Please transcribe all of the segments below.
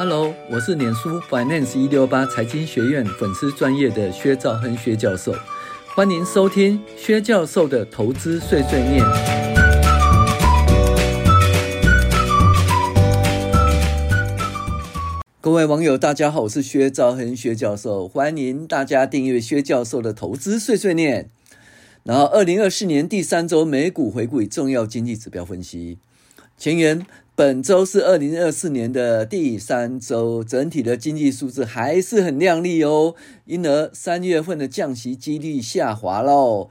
Hello，我是脸书 Finance 一六八财经学院粉丝专业的薛兆亨薛教授，欢迎收听薛教授的投资碎碎念。各位网友，大家好，我是薛兆亨薛教授，欢迎大家订阅薛教授的投资碎碎念。然后，二零二四年第三周美股回顾重要经济指标分析。前言。本周是二零二四年的第三周，整体的经济数字还是很亮丽哦。因而三月份的降息几率下滑喽，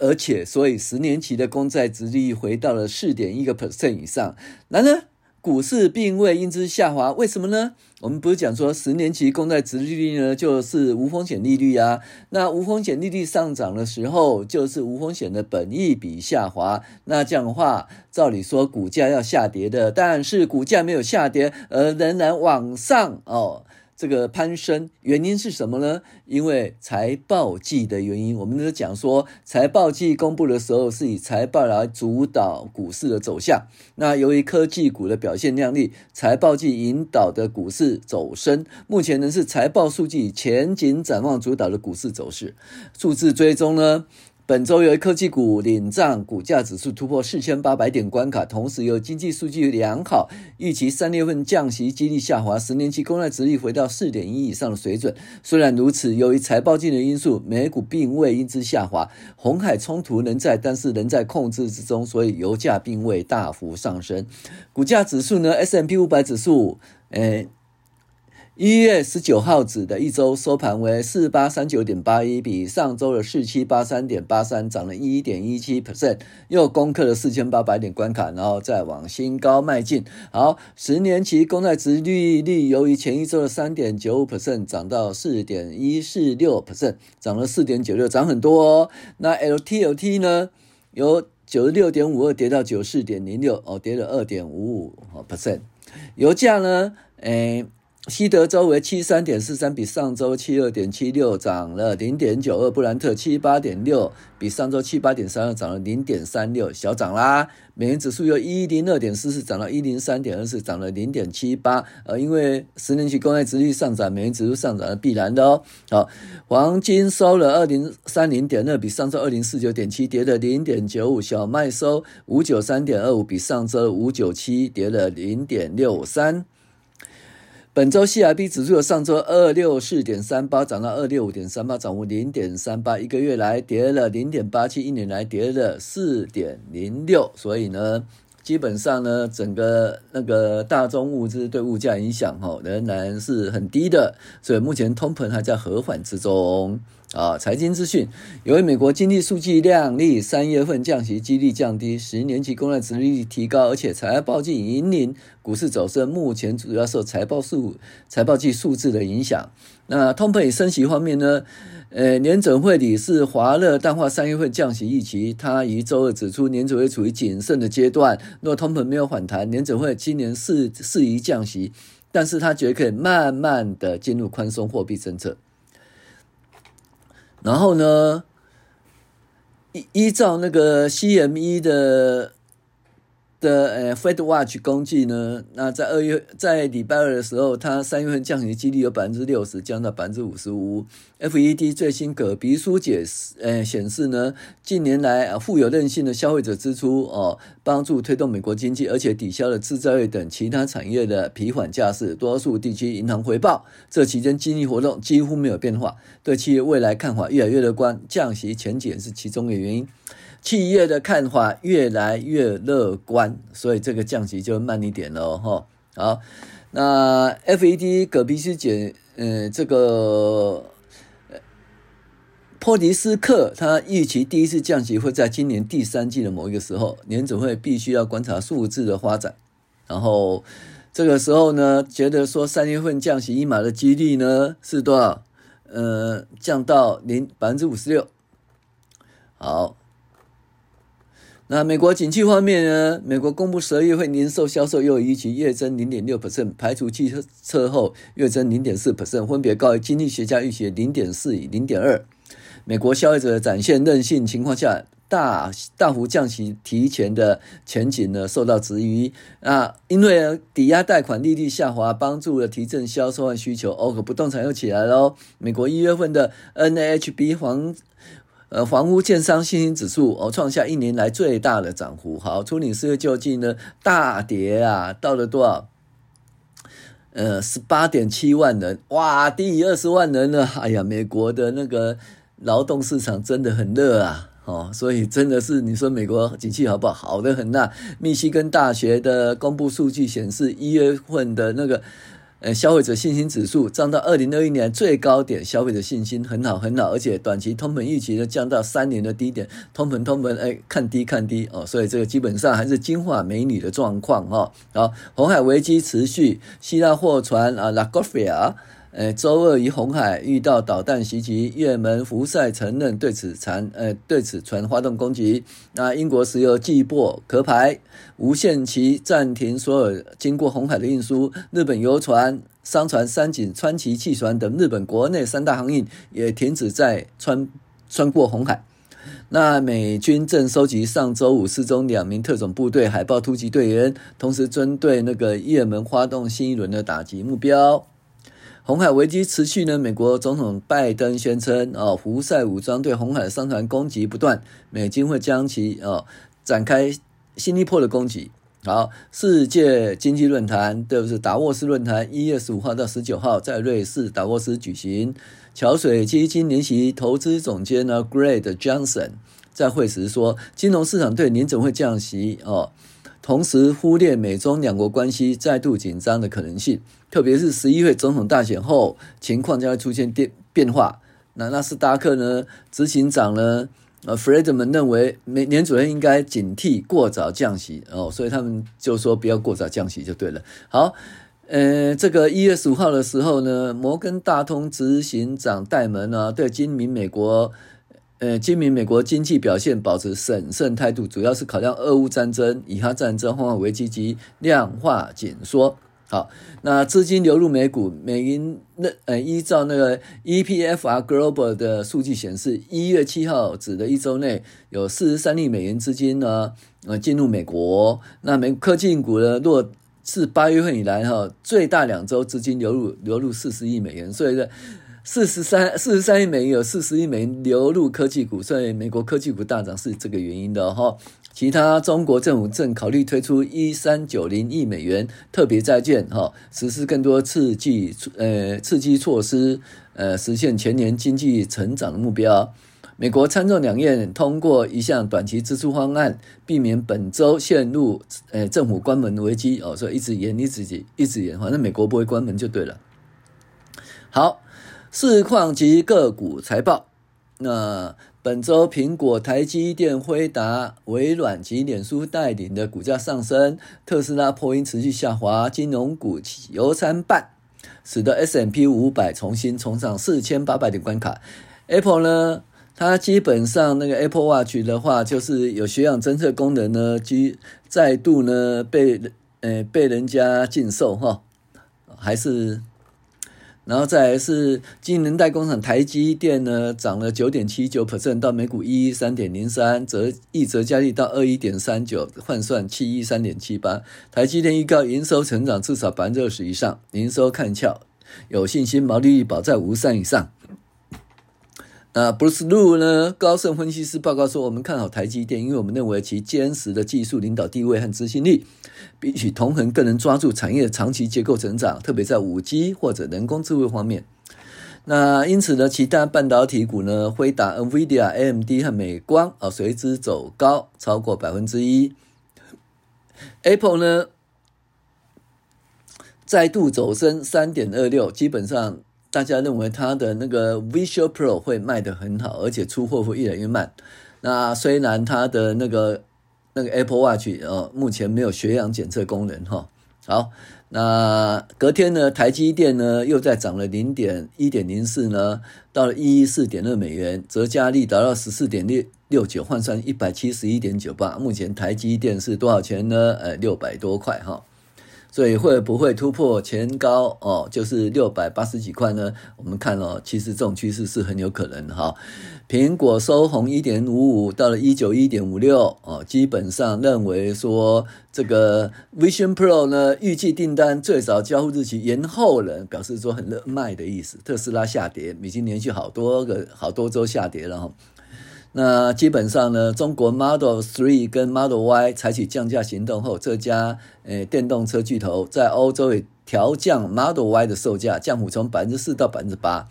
而且所以十年期的公债殖利率回到了四点一个 percent 以上。然而，股市并未因之下滑，为什么呢？我们不是讲说十年期公债殖利率呢，就是无风险利率啊。那无风险利率上涨的时候，就是无风险的本益比下滑。那这样的话，照理说股价要下跌的，但是股价没有下跌，而仍然往上哦。这个攀升原因是什么呢？因为财报季的原因，我们都讲说财报季公布的时候是以财报来主导股市的走向。那由于科技股的表现亮丽，财报季引导的股市走升。目前呢是财报数据前景展望主导的股市走势。数字追踪呢？本周由于科技股领涨，股价指数突破四千八百点关卡，同时由经济数据良好，预期三月份降息几率下滑，十年期公债殖利率回到四点一以上的水准。虽然如此，由于财报季的因素，美股并未因之下滑。红海冲突仍在，但是仍在控制之中，所以油价并未大幅上升。股价指数呢？S M P 五百指数，诶。一月十九号指的一周收盘为四八三九点八一，比上周的四七八三点八三涨了一点一七 percent，又攻克了四千八百点关卡，然后再往新高迈进。好，十年期公债值利率由于前一周的三点九五 percent 涨到四点一四六 percent，涨了四点九六，涨很多哦。那 LTLT 呢，由九十六点五二跌到九四点零六，哦，跌了二点五五 percent。油价呢，诶。西德州为七三点四三，比上周七二点七六涨了零点九二。布兰特七八点六，比上周七八点三二涨了零点三六，小涨啦。美元指数由一零二点四四涨到一零三点二四，涨了零点七八。呃，因为十年期公债殖率上涨，美元指数上涨是必然的哦。好，黄金收了二零三零点二，比上周二零四九点七跌了零点九五。小麦收五九三点二五，比上周五九七跌了零点六三。本周 CRB 指数由上周二六四点三八涨到二六五点三八，涨幅零点三八，一个月来跌了零点八七，一年来跌了四点零六，所以呢，基本上呢，整个那个大宗物资对物价影响哈仍然是很低的，所以目前通膨还在和缓之中。啊，财经资讯，由于美国经济数据靓丽，三月份降息几率降低，十年期公债殖利率提高，而且财报季引领股市走升，目前主要受财报数、财报季数字的影响。那通膨与升息方面呢？呃，联准会理事华勒淡化三月份降息预期，他于周二指出，联准会处于谨慎的阶段，若通膨没有反弹，联准会今年适适宜降息，但是他觉得可以慢慢的进入宽松货币政策。然后呢，依依照那个 CME 的。的呃，Fed Watch 工具呢，那在二月在礼拜二的时候，它三月份降息几率有百分之六十，降到百分之五十五。FED 最新可比书解释呃显示呢，近年来啊富有韧性的消费者支出哦，帮助推动美国经济，而且抵消了制造业等其他产业的疲缓架势。多数地区银行回报，这期间经济活动几乎没有变化，对企业未来看法越来越乐观，降息前景是其中的原因。企业的看法越来越乐观，所以这个降息就慢一点了哈。好，那 FED 葛比斯姐，嗯，这个波迪斯克他预期第一次降息会在今年第三季的某一个时候，年总会必须要观察数字的发展，然后这个时候呢，觉得说三月份降息一码的几率呢是多少？呃，降到零百分之五十六。好。那美国景气方面呢？美国公布十二月份零售销售又一期月增零点六 percent，排除汽车后月增零点四 percent，分别高于经济学家预期零点四与零点二。美国消费者展现韧性情况下，大大幅降息提前的前景呢受到质疑啊，因为抵押贷款利率下滑，帮助了提振销售和需求，哦，可不动产又起来喽。美国一月份的 NHB 房呃房屋建商信心指数哦创下一年来最大的涨幅，好，初领失业救济呢大跌啊，到了多少？呃，十八点七万人，哇，低于二十万人了。哎呀，美国的那个劳动市场真的很热啊，哦，所以真的是你说美国景气好不好？好的很呐。密西根大学的公布数据显示，一月份的那个。呃，消费者信心指数涨到二零二一年最高点，消费者信心很好很好，而且短期通膨预期呢降到三年的低点，通膨通膨哎看低看低哦，所以这个基本上还是金发美女的状况哈。好，红海危机持续，希腊货船啊，Lagofia。呃，周二于红海遇到导弹袭击，也门胡塞承认对此船呃对此船发动攻击。那英国石油季报壳牌无限期暂停所有经过红海的运输。日本游船、商船三井、川崎汽船等日本国内三大航运也停止在穿穿过红海。那美军正收集上周五失踪两名特种部队海豹突击队员，同时针对那个也门发动新一轮的打击目标。红海危机持续呢，美国总统拜登宣称，哦，胡塞武装对红海商船攻击不断，美军会将其哦展开新一波的攻击。好，世界经济论坛，对不是达沃斯论坛，一月十五号到十九号在瑞士达沃斯举行。桥水基金联席投资总监呢，Greg Johnson 在会时说，金融市场对联准会降息哦。同时忽略美中两国关系再度紧张的可能性，特别是十一月总统大选后，情况将会出现变变化。那纳斯达克呢？执行长呢？呃，Friedman 认为美联储应该警惕过早降息哦，所以他们就说不要过早降息就对了。好，呃，这个一月十五号的时候呢，摩根大通执行长戴蒙呢对今明美国。呃，今明美国经济表现保持审慎态度，主要是考量俄乌战争、以哈战争、红海危机及量化紧缩。好，那资金流入美股，美银那呃，依照那个 EPFR Global 的数据显示，一月七号指的一周内有四十三亿美元资金呢，呃，进入美国。那美科技股呢，若是八月份以来哈，最大两周资金流入流入四十亿美元，所以呢。四十三四十三亿美元，有四十亿美元流入科技股，所以美国科技股大涨是这个原因的哈。其他中国政府正考虑推出一三九零亿美元特别债券哈，实施更多刺激呃刺激措施，呃实现全年经济成长的目标。美国参众两院通过一项短期支出方案，避免本周陷入呃政府关门危机哦，所以一直延一直一直延，反正美国不会关门就对了。好。市况及个股财报。那本周，苹果、台积电、辉达、微软及脸书带领的股价上升，特斯拉破音持续下滑，金融股喜忧参半，使得 S M P 五百重新冲上四千八百点关卡。Apple 呢，它基本上那个 Apple Watch 的话，就是有血氧侦测功能呢，即再度呢被呃被人家禁售哈，还是。然后再来是金能代工厂台积电呢，涨了九点七九 percent 到每股一一三点零三，折一折加利到二一点三九，换算七一三点七八。台积电预告营收成长至少百分之二十以上，营收看俏，有信心毛利率保在五三以上。那 Bruce Lu 呢？高盛分析师报告说，我们看好台积电，因为我们认为其坚实的技术领导地位和执行力，比起同行更能抓住产业的长期结构成长，特别在五 G 或者人工智慧方面。那因此呢，其他半导体股呢，辉达、NVIDIA、AMD 和美光啊，随之走高超过百分之一。Apple 呢，再度走升三点二六，基本上。大家认为它的那个 Vision Pro 会卖得很好，而且出货会越来越慢。那虽然它的那个那个 Apple Watch 哦，目前没有血氧检测功能哈。好，那隔天呢，台积电呢又再涨了零点一点零四呢，到了一一四点二美元，折价率达到十四点六六九，换算一百七十一点九八。目前台积电是多少钱呢？呃，六百多块哈。所以会不会突破前高哦？就是六百八十几块呢？我们看哦，其实这种趋势是很有可能的哈。苹果收红一点五五，到了一九一点五六哦，基本上认为说这个 Vision Pro 呢，预计订单最早交付日期延后了，表示说很热卖的意思。特斯拉下跌，已经连续好多个好多周下跌了哈。那基本上呢，中国 Model 3跟 Model Y 采取降价行动后，这家诶电动车巨头在欧洲也调降 Model Y 的售价，降幅从百分之四到百分之八。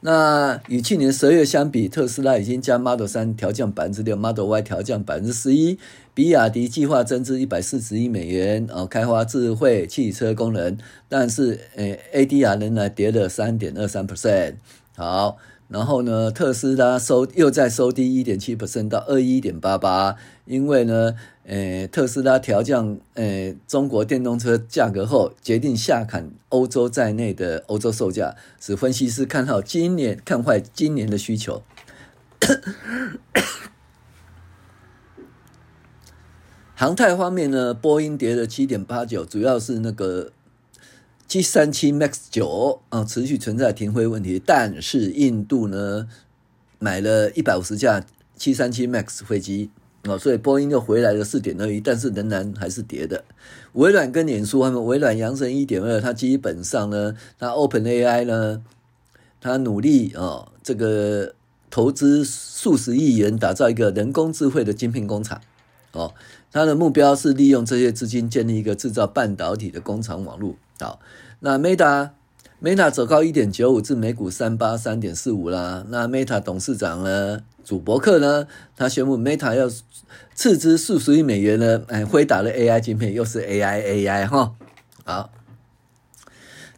那与去年十月相比，特斯拉已经将 Model 3调降百分之六，Model Y 调降百分之十一。比亚迪计划增资一百四十亿美元哦，开发智慧汽车功能，但是诶 ADR 仍然跌了三点二三 percent。好。然后呢，特斯拉收又再收低一点七 percent 到二一点八八，因为呢，呃，特斯拉调降呃中国电动车价格后，决定下砍欧洲在内的欧洲售价，使分析师看好今年看坏今年的需求。航太方面呢，波音跌了七点八九，主要是那个。七三七 MAX 九啊，持续存在停飞问题，但是印度呢买了一百五十架七三七 MAX 飞机啊，所以波音又回来了四点二一，但是仍然还是跌的。微软跟脸书他们，微软扬升一点二，它基本上呢，它 OpenAI 呢，它努力啊，这个投资数十亿元打造一个人工智慧的晶片工厂哦，它的目标是利用这些资金建立一个制造半导体的工厂网络。好，那 Meta Meta 走高一点九五至每股三八三点四五啦。那 Meta 董事长呢，主博客呢，他宣布 Meta 要斥资数十亿美元呢，哎，辉达的 AI 芯片又是 AI AI 哈。好，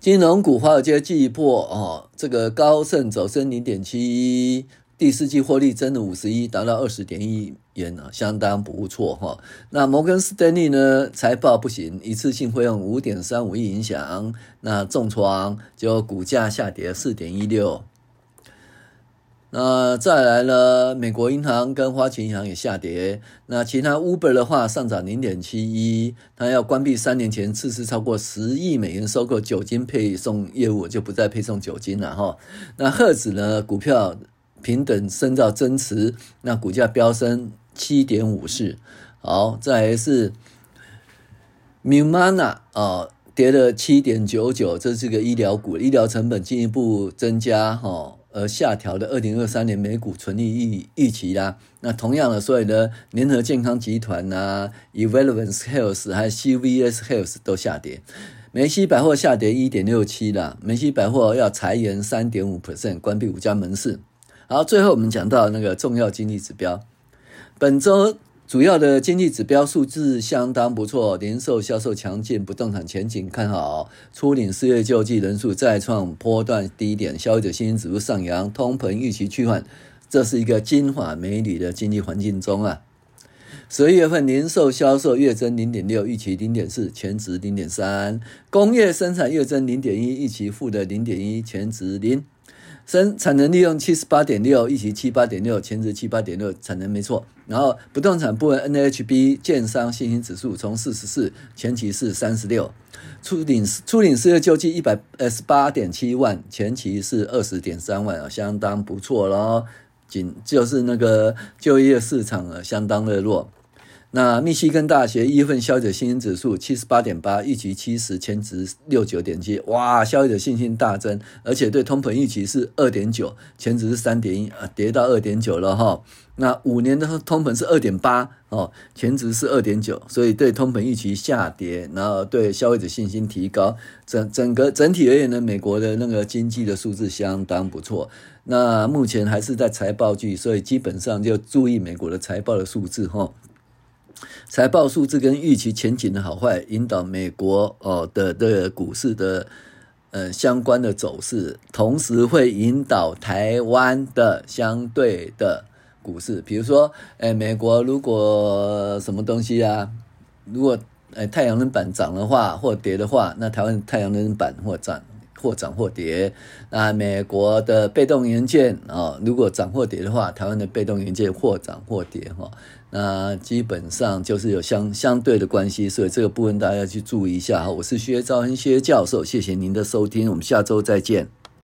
金融股华尔街季报哦，这个高盛走升零点七一。第四季获利增了五十一，达到二十点一元啊，相当不错哈。那摩根斯丹利呢，财报不行，一次性费用五点三五亿影响，那重创，就股价下跌四点一六。那再来呢，美国银行跟花旗银行也下跌。那其他 Uber 的话上涨零点七一，它要关闭三年前斥资超过十亿美元收购酒精配送业务，就不再配送酒精了哈。那赫兹呢，股票。平等深造增持，那股价飙升七点五四。好，再来是 Humana 啊，跌了七点九九，这是个医疗股，医疗成本进一步增加哈，而下调的二零二三年每股纯利预预期啦。那同样的，所以呢，联合健康集团呐，Elevance Health 还有 CVS Health 都下跌。梅西百货下跌一点六七啦，梅西百货要裁员三点五 percent，关闭五家门市。好，最后我们讲到那个重要经济指标，本周主要的经济指标数字相当不错，零售销售强劲，不动产前景看好，初领失业救济人数再创波段低点，消费者信心指数上扬，通膨预期趋缓，这是一个金发美女的经济环境中啊。十一月份零售销售月增零点六，预期零点四，前值零点三，工业生产月增零点一，预期负的零点一，前值零。生产能利用七十八点六，预期七八点六，前值七八点六，产能没错。然后不动产部分 NHB 建商信心指数从四十四，前期是三十六。初领初领失业救济一百呃十八点七万，前期是二十点三万啊，相当不错咯。仅就是那个就业市场啊，相当热络。那密西根大学一月份消费者信心指数七十八点八，预期七十，前值六九点七，哇，消费者信心大增，而且对通膨预期是二点九，前值是三点一啊，跌到二点九了哈。那五年的通膨是二点八哦，前值是二点九，所以对通膨预期下跌，然后对消费者信心提高，整整个整体而言呢，美国的那个经济的数字相当不错。那目前还是在财报季，所以基本上就注意美国的财报的数字哈。财报数字跟预期前景的好坏，引导美国哦的的股市的呃相关的走势，同时会引导台湾的相对的股市。比如说，哎，美国如果什么东西啊，如果哎太阳能板涨的话或跌的话，那台湾太阳能板或涨或涨或跌。那美国的被动元件啊，如果涨或跌的话，台湾的被动元件或涨或跌哈。那基本上就是有相相对的关系，所以这个部分大家要去注意一下。我是薛兆恩薛教授，谢谢您的收听，我们下周再见。